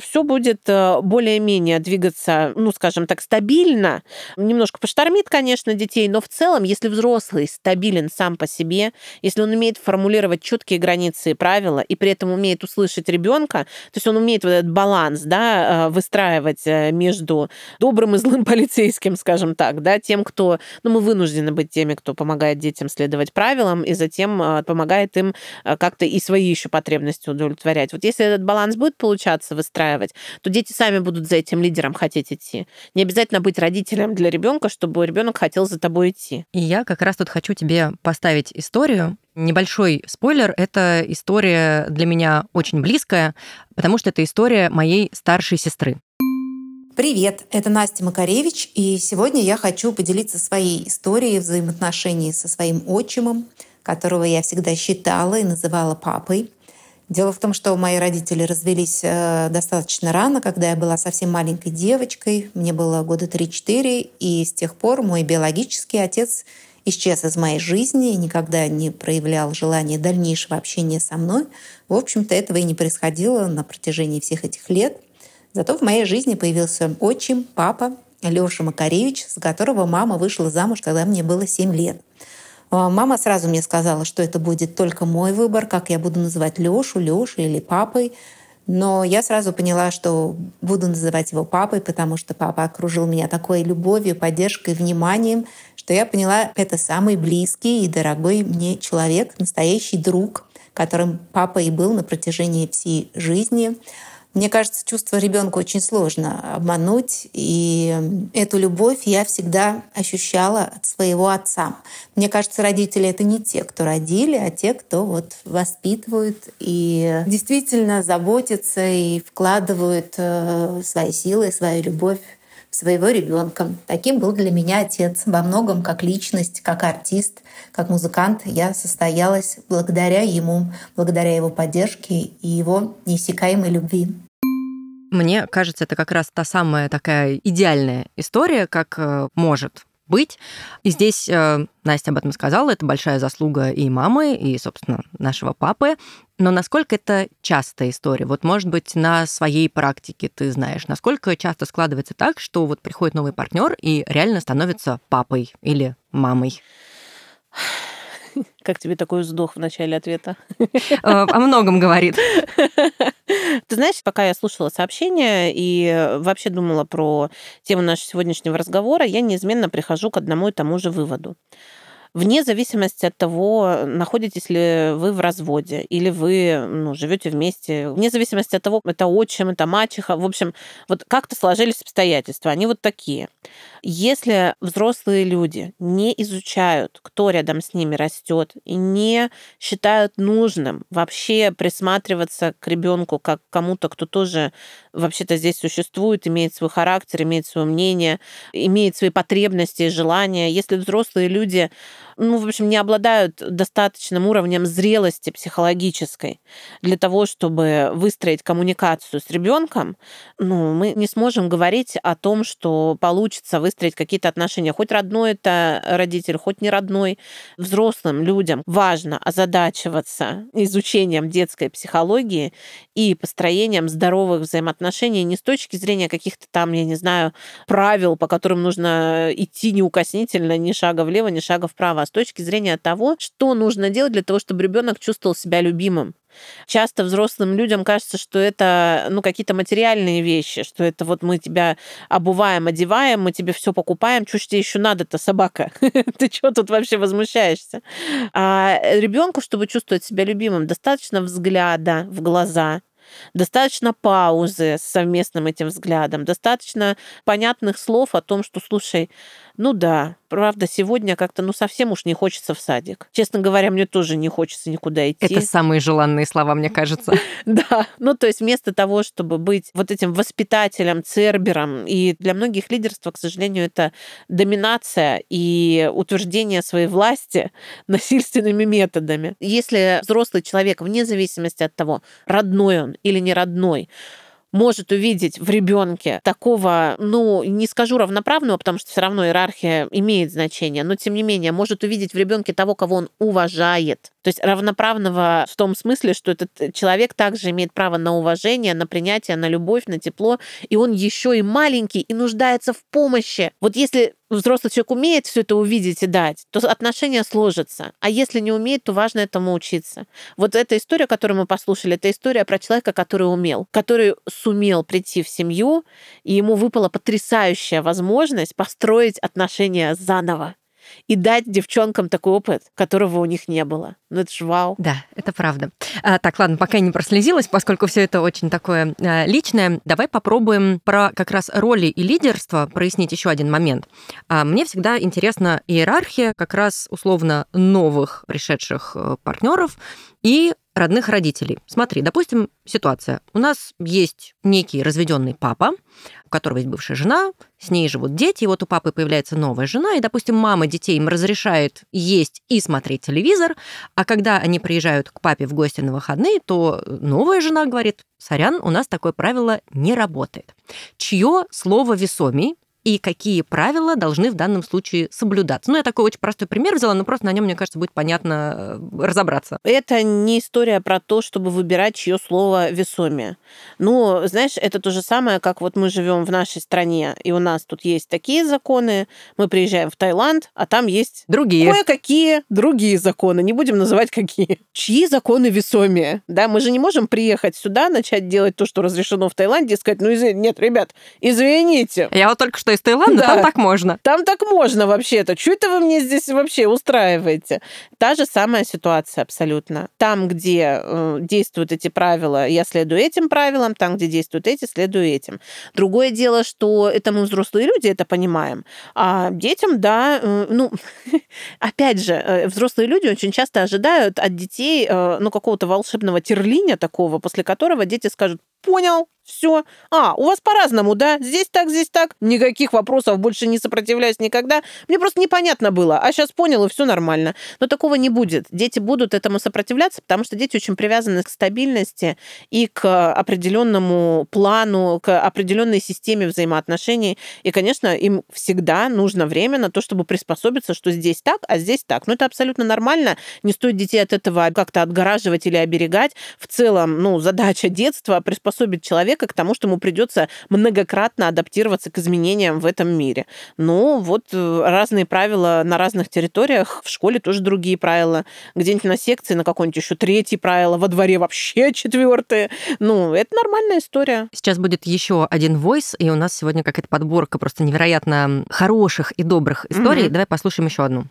все будет э, более-менее двигаться, ну, скажем так, стабильно. Немножко поштормит, конечно, детей, но в целом, если взрослый стабилен сам по себе, если он умеет формулировать четкие границы и правила, и при этом умеет услышать ребенка, то есть он умеет вот этот баланс, да, э, выстраивать э, между добрым и злым полицейским, скажем так, да, тем, кто, ну, мы вынуждены быть теми, кто помогает детям следовать правилам, и затем помогает им как-то и свои еще потребности удовлетворять. Вот если этот баланс баланс будет получаться выстраивать, то дети сами будут за этим лидером хотеть идти. Не обязательно быть родителем для ребенка, чтобы ребенок хотел за тобой идти. И я как раз тут хочу тебе поставить историю. Небольшой спойлер, это история для меня очень близкая, потому что это история моей старшей сестры. Привет, это Настя Макаревич, и сегодня я хочу поделиться своей историей взаимоотношений со своим отчимом, которого я всегда считала и называла папой. Дело в том, что мои родители развелись э, достаточно рано, когда я была совсем маленькой девочкой. Мне было года 3-4, и с тех пор мой биологический отец исчез из моей жизни никогда не проявлял желания дальнейшего общения со мной. В общем-то, этого и не происходило на протяжении всех этих лет. Зато в моей жизни появился отчим, папа Леша Макаревич, с которого мама вышла замуж, когда мне было 7 лет. А, мама сразу мне сказала, что это будет только мой выбор, как я буду называть Лешу, Лешу или папой. Но я сразу поняла, что буду называть его папой, потому что папа окружил меня такой любовью, поддержкой, вниманием, что я поняла, это самый близкий и дорогой мне человек, настоящий друг, которым папа и был на протяжении всей жизни. Мне кажется, чувство ребенка очень сложно обмануть, и эту любовь я всегда ощущала от своего отца. Мне кажется, родители это не те, кто родили, а те, кто вот воспитывают и действительно заботятся и вкладывают э, свои силы, свою любовь своего ребенка. Таким был для меня отец. Во многом как личность, как артист, как музыкант я состоялась благодаря ему, благодаря его поддержке и его неиссякаемой любви. Мне кажется, это как раз та самая такая идеальная история, как э, может быть. И здесь э, Настя об этом сказала, это большая заслуга и мамы, и, собственно, нашего папы. Но насколько это частая история? Вот, может быть, на своей практике ты знаешь, насколько часто складывается так, что вот приходит новый партнер и реально становится папой или мамой? Как тебе такой вздох в начале ответа? Э, о многом говорит. Ты знаешь, пока я слушала сообщение и вообще думала про тему нашего сегодняшнего разговора, я неизменно прихожу к одному и тому же выводу. Вне зависимости от того, находитесь ли вы в разводе или вы ну, живете вместе, вне зависимости от того, это отчим, это мачеха, в общем, вот как-то сложились обстоятельства, они вот такие. Если взрослые люди не изучают, кто рядом с ними растет, и не считают нужным вообще присматриваться к ребенку как к кому-то, кто тоже вообще-то здесь существует, имеет свой характер, имеет свое мнение, имеет свои потребности и желания, если взрослые люди ну, в общем, не обладают достаточным уровнем зрелости психологической для того, чтобы выстроить коммуникацию с ребенком, ну, мы не сможем говорить о том, что получится выстроить какие-то отношения. Хоть родной это родитель, хоть не родной. Взрослым людям важно озадачиваться изучением детской психологии и построением здоровых взаимоотношений не с точки зрения каких-то там, я не знаю, правил, по которым нужно идти неукоснительно ни шага влево, ни шага вправо, а с точки зрения того, что нужно делать для того, чтобы ребенок чувствовал себя любимым. Часто взрослым людям кажется, что это ну, какие-то материальные вещи, что это вот мы тебя обуваем, одеваем, мы тебе все покупаем, что тебе еще надо-то, собака? Ты что тут вообще возмущаешься? А ребенку, чтобы чувствовать себя любимым, достаточно взгляда в глаза, достаточно паузы с совместным этим взглядом, достаточно понятных слов о том, что, слушай, ну да, правда, сегодня как-то, ну, совсем уж не хочется в садик. Честно говоря, мне тоже не хочется никуда идти. Это самые желанные слова, мне кажется. Да, ну, то есть вместо того, чтобы быть вот этим воспитателем, цербером, и для многих лидерство, к сожалению, это доминация и утверждение своей власти насильственными методами. Если взрослый человек, вне зависимости от того, родной он или не родной, может увидеть в ребенке такого, ну, не скажу равноправного, потому что все равно иерархия имеет значение, но тем не менее может увидеть в ребенке того, кого он уважает. То есть равноправного в том смысле, что этот человек также имеет право на уважение, на принятие, на любовь, на тепло, и он еще и маленький и нуждается в помощи. Вот если взрослый человек умеет все это увидеть и дать, то отношения сложатся. А если не умеет, то важно этому учиться. Вот эта история, которую мы послушали, это история про человека, который умел, который сумел прийти в семью, и ему выпала потрясающая возможность построить отношения заново и дать девчонкам такой опыт, которого у них не было. Ну это ж вау. Да, это правда. А, так, ладно, пока я не прослезилась, поскольку все это очень такое а, личное, давай попробуем про как раз роли и лидерство прояснить еще один момент. А, мне всегда интересна иерархия как раз условно новых пришедших э, партнеров и родных родителей. Смотри, допустим, ситуация. У нас есть некий разведенный папа, у которого есть бывшая жена, с ней живут дети, и вот у папы появляется новая жена, и, допустим, мама детей им разрешает есть и смотреть телевизор, а когда они приезжают к папе в гости на выходные, то новая жена говорит, сорян, у нас такое правило не работает. Чье слово весомей, и какие правила должны в данном случае соблюдаться. Ну, я такой очень простой пример взяла, но просто на нем, мне кажется, будет понятно э, разобраться. Это не история про то, чтобы выбирать чье слово весомее. Ну, знаешь, это то же самое, как вот мы живем в нашей стране, и у нас тут есть такие законы, мы приезжаем в Таиланд, а там есть другие. Кое-какие другие законы, не будем называть какие. Чьи законы весомее? Да, мы же не можем приехать сюда, начать делать то, что разрешено в Таиланде, и сказать, ну, извините, нет, ребят, извините. Я вот только что что из Таиланда, да. там так можно. Там так можно вообще-то. Что это вы мне здесь вообще устраиваете? Та же самая ситуация абсолютно. Там, где э, действуют эти правила, я следую этим правилам, там, где действуют эти, следую этим. Другое дело, что это мы взрослые люди, это понимаем. А детям, да, э, ну, опять же, э, взрослые люди очень часто ожидают от детей, э, ну, какого-то волшебного терлиня такого, после которого дети скажут, понял, все. А, у вас по-разному, да? Здесь так, здесь так. Никаких вопросов, больше не сопротивляюсь никогда. Мне просто непонятно было. А сейчас понял, и все нормально. Но такого не будет. Дети будут этому сопротивляться, потому что дети очень привязаны к стабильности и к определенному плану, к определенной системе взаимоотношений. И, конечно, им всегда нужно время на то, чтобы приспособиться, что здесь так, а здесь так. Но это абсолютно нормально. Не стоит детей от этого как-то отгораживать или оберегать. В целом, ну, задача детства приспособить человека человека к тому, что ему придется многократно адаптироваться к изменениям в этом мире. Ну, вот э, разные правила на разных территориях, в школе тоже другие правила, где-нибудь на секции на какое-нибудь еще третье правило, во дворе вообще четвертое. Ну, это нормальная история. Сейчас будет еще один войс, и у нас сегодня какая-то подборка просто невероятно хороших и добрых историй. Mm-hmm. Давай послушаем еще одну.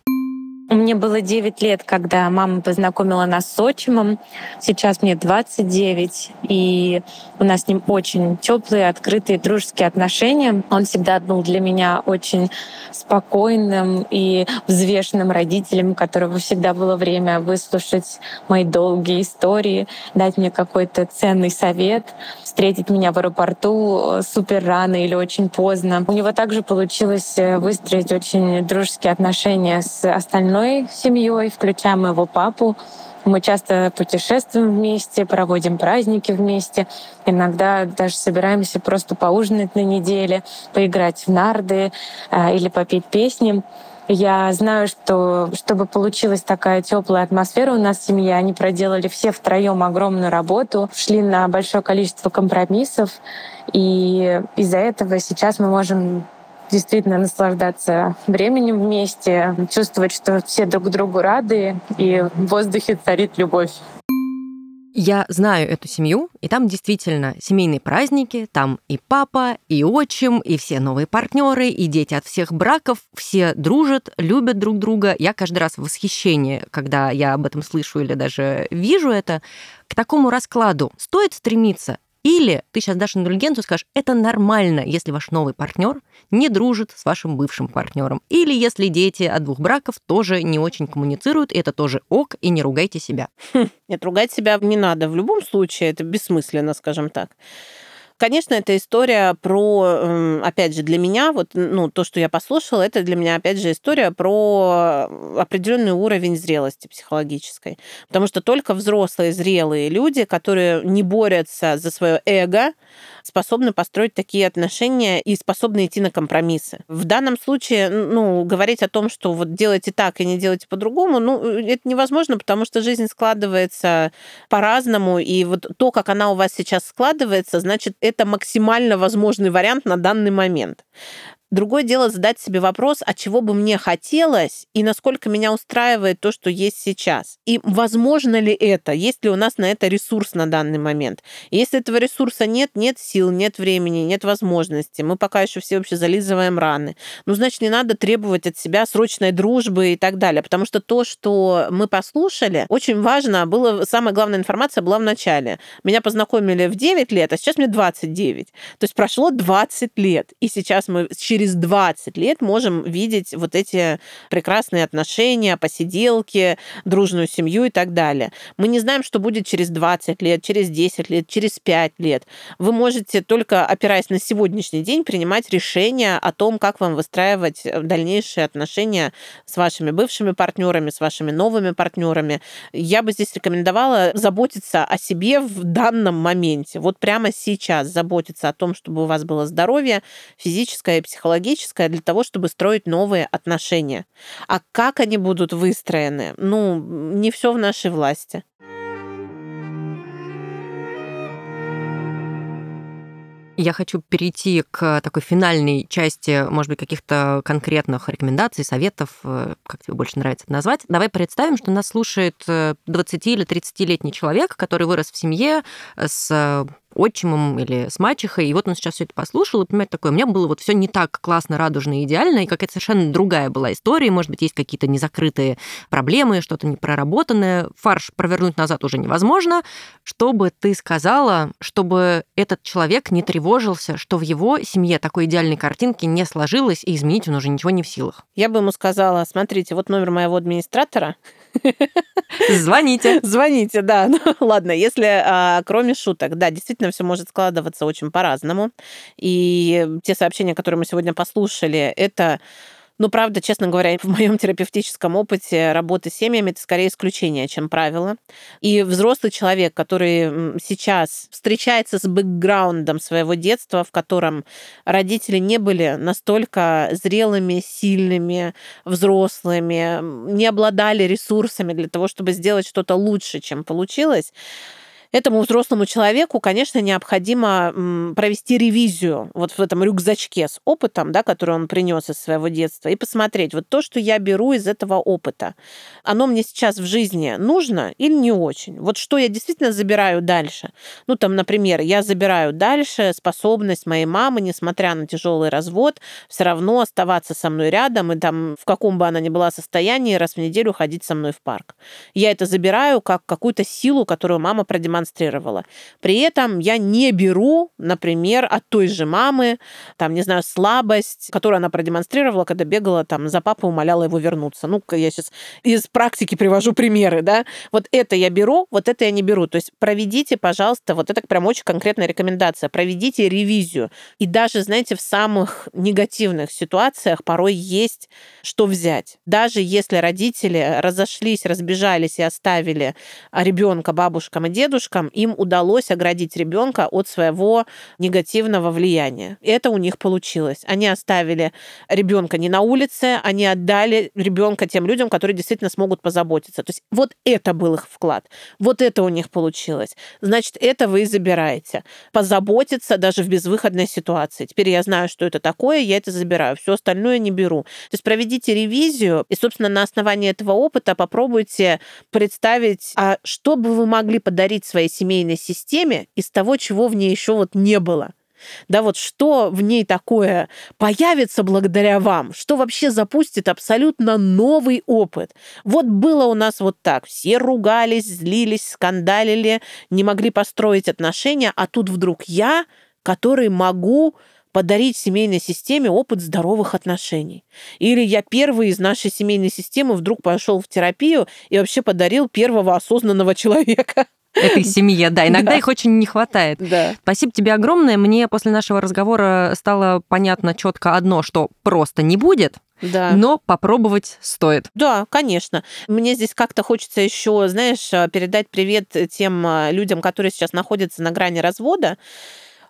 Мне было 9 лет, когда мама познакомила нас с отчимом. Сейчас мне 29, и у нас с ним очень теплые, открытые, дружеские отношения. Он всегда был для меня очень спокойным и взвешенным родителем, у которого всегда было время выслушать мои долгие истории, дать мне какой-то ценный совет, встретить меня в аэропорту супер рано или очень поздно. У него также получилось э, выстроить очень дружеские отношения с остальной остальной семьей, включая моего папу. Мы часто путешествуем вместе, проводим праздники вместе. Иногда даже собираемся просто поужинать на неделе, поиграть в нарды э, или попеть песни. Я знаю, что чтобы получилась такая теплая атмосфера у нас в семье, они проделали все втроем огромную работу, шли на большое количество компромиссов, и из-за этого сейчас мы можем действительно наслаждаться временем вместе, чувствовать, что все друг другу рады, и в воздухе царит любовь. Я знаю эту семью, и там действительно семейные праздники, там и папа, и отчим, и все новые партнеры, и дети от всех браков, все дружат, любят друг друга. Я каждый раз в восхищении, когда я об этом слышу или даже вижу это. К такому раскладу стоит стремиться или ты сейчас дашь индульгенцию скажешь, это нормально, если ваш новый партнер не дружит с вашим бывшим партнером. Или если дети от двух браков тоже не очень коммуницируют, это тоже ок, и не ругайте себя. Хм, нет, ругать себя не надо. В любом случае, это бессмысленно, скажем так. Конечно, это история про, эм, опять же, для меня, вот, ну, то, что я послушала, это для меня, опять же, история про определенный уровень зрелости психологической. Потому что только взрослые, зрелые люди, которые не борются за свое эго, способны построить такие отношения и способны идти на компромиссы. В данном случае, ну, говорить о том, что вот делайте так и не делайте по-другому, ну, это невозможно, потому что жизнь складывается по-разному, и вот то, как она у вас сейчас складывается, значит, это максимально возможный вариант на данный момент. Другое дело задать себе вопрос, а чего бы мне хотелось и насколько меня устраивает то, что есть сейчас. И возможно ли это? Есть ли у нас на это ресурс на данный момент? Если этого ресурса нет, нет сил, нет времени, нет возможности, мы пока еще все вообще зализываем раны, ну, значит, не надо требовать от себя срочной дружбы и так далее, потому что то, что мы послушали, очень важно, было, самая главная информация была в начале. Меня познакомили в 9 лет, а сейчас мне 29. То есть прошло 20 лет, и сейчас мы через 20 лет можем видеть вот эти прекрасные отношения, посиделки, дружную семью и так далее. Мы не знаем, что будет через 20 лет, через 10 лет, через 5 лет. Вы можете только опираясь на сегодняшний день принимать решения о том, как вам выстраивать дальнейшие отношения с вашими бывшими партнерами, с вашими новыми партнерами. Я бы здесь рекомендовала заботиться о себе в данном моменте. Вот прямо сейчас заботиться о том, чтобы у вас было здоровье физическое и психологическое психологическое для того, чтобы строить новые отношения. А как они будут выстроены, ну, не все в нашей власти. Я хочу перейти к такой финальной части, может быть, каких-то конкретных рекомендаций, советов, э, как тебе больше нравится это назвать. Давай представим, что нас слушает 20 э, или 30-летний человек, который вырос в семье с отчимом или с мачехой, и вот он сейчас все это послушал и понимает такое, у меня было вот все не так классно, радужно и идеально, и какая-то совершенно другая была история, может быть, есть какие-то незакрытые проблемы, что-то непроработанное, фарш провернуть назад уже невозможно. Что бы ты сказала, чтобы этот человек не тревожился, что в его семье такой идеальной картинки не сложилось, и изменить он уже ничего не в силах? Я бы ему сказала, смотрите, вот номер моего администратора, Звоните. Звоните, да. Ну, ладно, если а, кроме шуток, да, действительно все может складываться очень по-разному. И те сообщения, которые мы сегодня послушали, это но, ну, правда, честно говоря, в моем терапевтическом опыте работы с семьями это скорее исключение, чем правило. И взрослый человек, который сейчас встречается с бэкграундом своего детства, в котором родители не были настолько зрелыми, сильными, взрослыми, не обладали ресурсами для того, чтобы сделать что-то лучше, чем получилось, Этому взрослому человеку, конечно, необходимо провести ревизию вот в этом рюкзачке с опытом, да, который он принес из своего детства, и посмотреть, вот то, что я беру из этого опыта, оно мне сейчас в жизни нужно или не очень? Вот что я действительно забираю дальше? Ну, там, например, я забираю дальше способность моей мамы, несмотря на тяжелый развод, все равно оставаться со мной рядом и там в каком бы она ни была состоянии раз в неделю ходить со мной в парк. Я это забираю как какую-то силу, которую мама продемонстрировала продемонстрировала. При этом я не беру, например, от той же мамы, там, не знаю, слабость, которую она продемонстрировала, когда бегала там за папой, умоляла его вернуться. Ну, я сейчас из практики привожу примеры, да. Вот это я беру, вот это я не беру. То есть проведите, пожалуйста, вот это прям очень конкретная рекомендация, проведите ревизию. И даже, знаете, в самых негативных ситуациях порой есть что взять. Даже если родители разошлись, разбежались и оставили ребенка бабушкам и дедушкам, девушкам им удалось оградить ребенка от своего негативного влияния. И это у них получилось. Они оставили ребенка не на улице, они отдали ребенка тем людям, которые действительно смогут позаботиться. То есть вот это был их вклад. Вот это у них получилось. Значит, это вы забираете. Позаботиться даже в безвыходной ситуации. Теперь я знаю, что это такое, я это забираю. Все остальное не беру. То есть проведите ревизию и, собственно, на основании этого опыта попробуйте представить, а что бы вы могли подарить своей семейной системе из того, чего в ней еще вот не было. Да, вот что в ней такое появится благодаря вам, что вообще запустит абсолютно новый опыт. Вот было у нас вот так, все ругались, злились, скандалили, не могли построить отношения, а тут вдруг я, который могу подарить семейной системе опыт здоровых отношений. Или я первый из нашей семейной системы вдруг пошел в терапию и вообще подарил первого осознанного человека этой семье. Да, иногда да. их очень не хватает. Да. Спасибо тебе огромное. Мне после нашего разговора стало понятно четко одно, что просто не будет. Да. Но попробовать стоит. Да, конечно. Мне здесь как-то хочется еще, знаешь, передать привет тем а, людям, которые сейчас находятся на грани развода.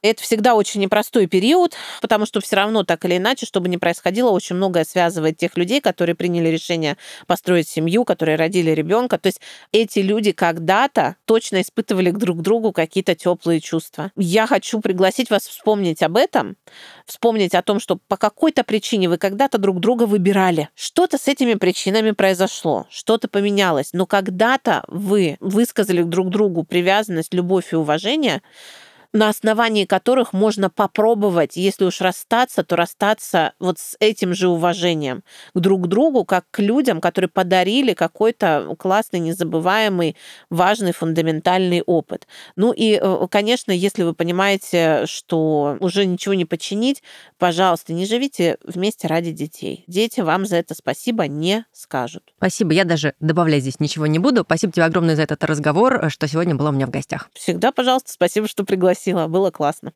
Это всегда очень непростой период, потому что все равно так или иначе, чтобы не происходило, очень многое связывает тех людей, которые приняли решение построить семью, которые родили ребенка. То есть эти люди когда-то точно испытывали друг к другу какие-то теплые чувства. Я хочу пригласить вас вспомнить об этом, вспомнить о том, что по какой-то причине вы когда-то друг друга выбирали. Что-то с этими причинами произошло, что-то поменялось, но когда-то вы высказали друг другу привязанность, любовь и уважение, на основании которых можно попробовать, если уж расстаться, то расстаться вот с этим же уважением к друг другу, как к людям, которые подарили какой-то классный, незабываемый, важный, фундаментальный опыт. Ну и, э, конечно, если вы понимаете, что уже ничего не починить, пожалуйста, не живите вместе ради детей. Дети вам за это спасибо не скажут. Спасибо. Я даже добавлять здесь ничего не буду. Спасибо тебе огромное за этот разговор, что сегодня была у меня в гостях. Всегда, пожалуйста, спасибо, что пригласили пригласила. Было классно.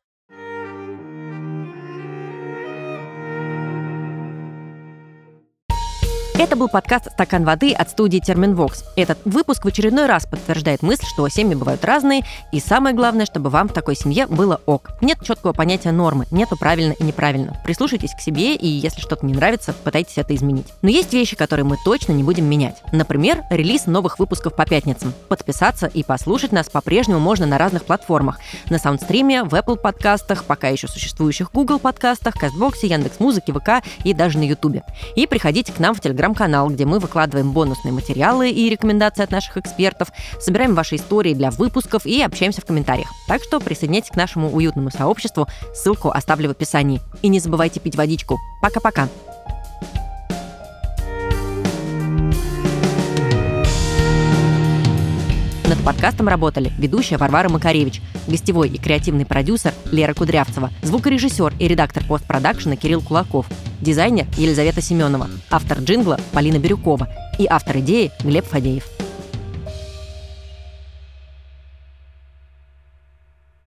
Это был подкаст «Стакан воды» от студии «Терминвокс». Этот выпуск в очередной раз подтверждает мысль, что семьи бывают разные, и самое главное, чтобы вам в такой семье было ок. Нет четкого понятия нормы, нету правильно и неправильно. Прислушайтесь к себе, и если что-то не нравится, пытайтесь это изменить. Но есть вещи, которые мы точно не будем менять. Например, релиз новых выпусков по пятницам. Подписаться и послушать нас по-прежнему можно на разных платформах. На Саундстриме, в Apple подкастах, пока еще существующих Google подкастах, Кастбоксе, Яндекс.Музыке, ВК и даже на Ютубе. И приходите к нам в Телеграм телеграм-канал, где мы выкладываем бонусные материалы и рекомендации от наших экспертов, собираем ваши истории для выпусков и общаемся в комментариях. Так что присоединяйтесь к нашему уютному сообществу, ссылку оставлю в описании. И не забывайте пить водичку. Пока-пока! Над подкастом работали ведущая Варвара Макаревич, гостевой и креативный продюсер Лера Кудрявцева, звукорежиссер и редактор постпродакшена Кирилл Кулаков, дизайнер Елизавета Семенова, автор джингла Полина Бирюкова и автор идеи Глеб Фадеев.